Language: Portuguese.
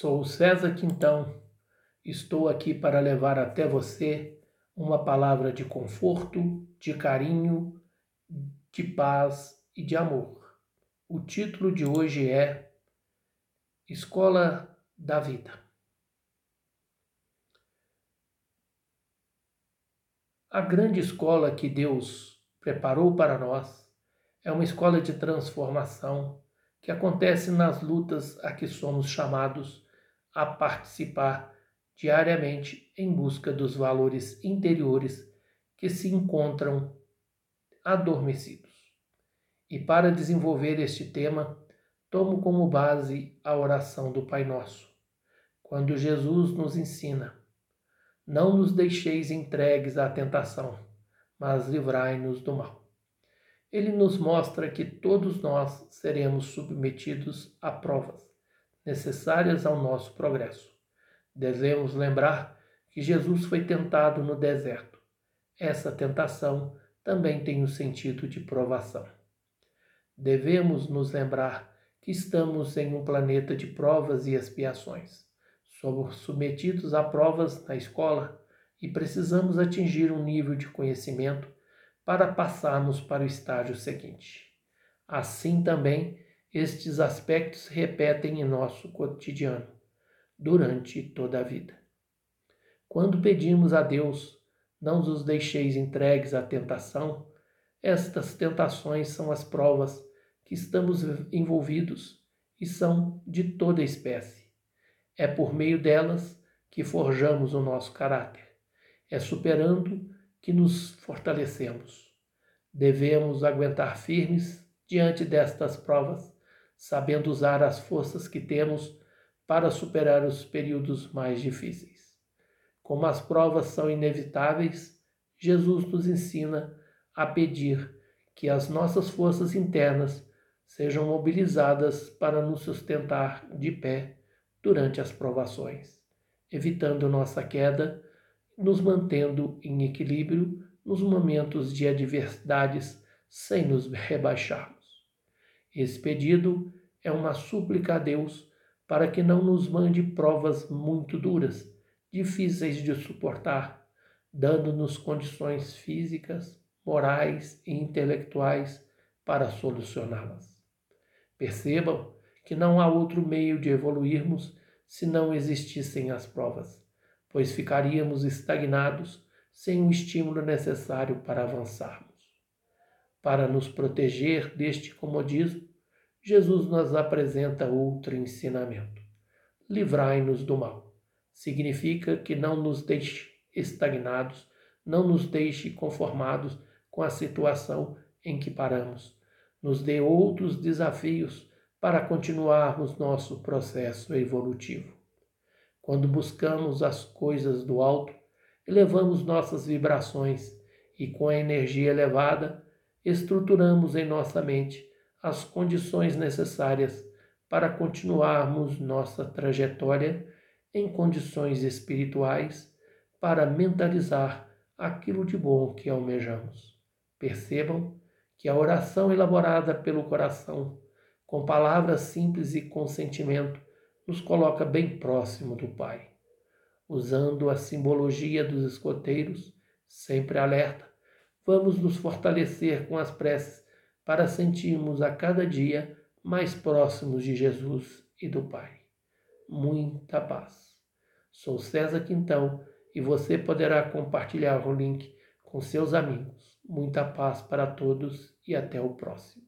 Sou César Quintão. Estou aqui para levar até você uma palavra de conforto, de carinho, de paz e de amor. O título de hoje é Escola da Vida. A grande escola que Deus preparou para nós é uma escola de transformação que acontece nas lutas a que somos chamados a participar diariamente em busca dos valores interiores que se encontram adormecidos. E para desenvolver este tema, tomo como base a oração do Pai Nosso, quando Jesus nos ensina: Não nos deixeis entregues à tentação, mas livrai-nos do mal. Ele nos mostra que todos nós seremos submetidos a provas necessárias ao nosso progresso. Devemos lembrar que Jesus foi tentado no deserto. Essa tentação também tem o sentido de provação. Devemos nos lembrar que estamos em um planeta de provas e expiações. Somos submetidos a provas na escola e precisamos atingir um nível de conhecimento para passarmos para o estágio seguinte. Assim também, estes aspectos repetem em nosso cotidiano, durante toda a vida. Quando pedimos a Deus, não os deixeis entregues à tentação, estas tentações são as provas que estamos envolvidos e são de toda espécie. É por meio delas que forjamos o nosso caráter. É superando que nos fortalecemos. Devemos aguentar firmes diante destas provas, sabendo usar as forças que temos para superar os períodos mais difíceis. Como as provas são inevitáveis, Jesus nos ensina a pedir que as nossas forças internas sejam mobilizadas para nos sustentar de pé durante as provações, evitando nossa queda nos mantendo em equilíbrio nos momentos de adversidades sem nos rebaixarmos. Esse pedido é uma súplica a Deus para que não nos mande provas muito duras, difíceis de suportar, dando-nos condições físicas, morais e intelectuais para solucioná-las. Percebam que não há outro meio de evoluirmos se não existissem as provas pois ficaríamos estagnados sem o estímulo necessário para avançarmos. Para nos proteger deste comodismo, Jesus nos apresenta outro ensinamento. Livrai-nos do mal. Significa que não nos deixe estagnados, não nos deixe conformados com a situação em que paramos. Nos dê outros desafios para continuarmos nosso processo evolutivo. Quando buscamos as coisas do alto, elevamos nossas vibrações e, com a energia elevada, estruturamos em nossa mente as condições necessárias para continuarmos nossa trajetória em condições espirituais para mentalizar aquilo de bom que almejamos. Percebam que a oração elaborada pelo coração, com palavras simples e com sentimento, nos coloca bem próximo do Pai. Usando a simbologia dos escoteiros, sempre alerta, vamos nos fortalecer com as preces para sentirmos a cada dia mais próximos de Jesus e do Pai. Muita paz. Sou César Quintão e você poderá compartilhar o link com seus amigos. Muita paz para todos e até o próximo.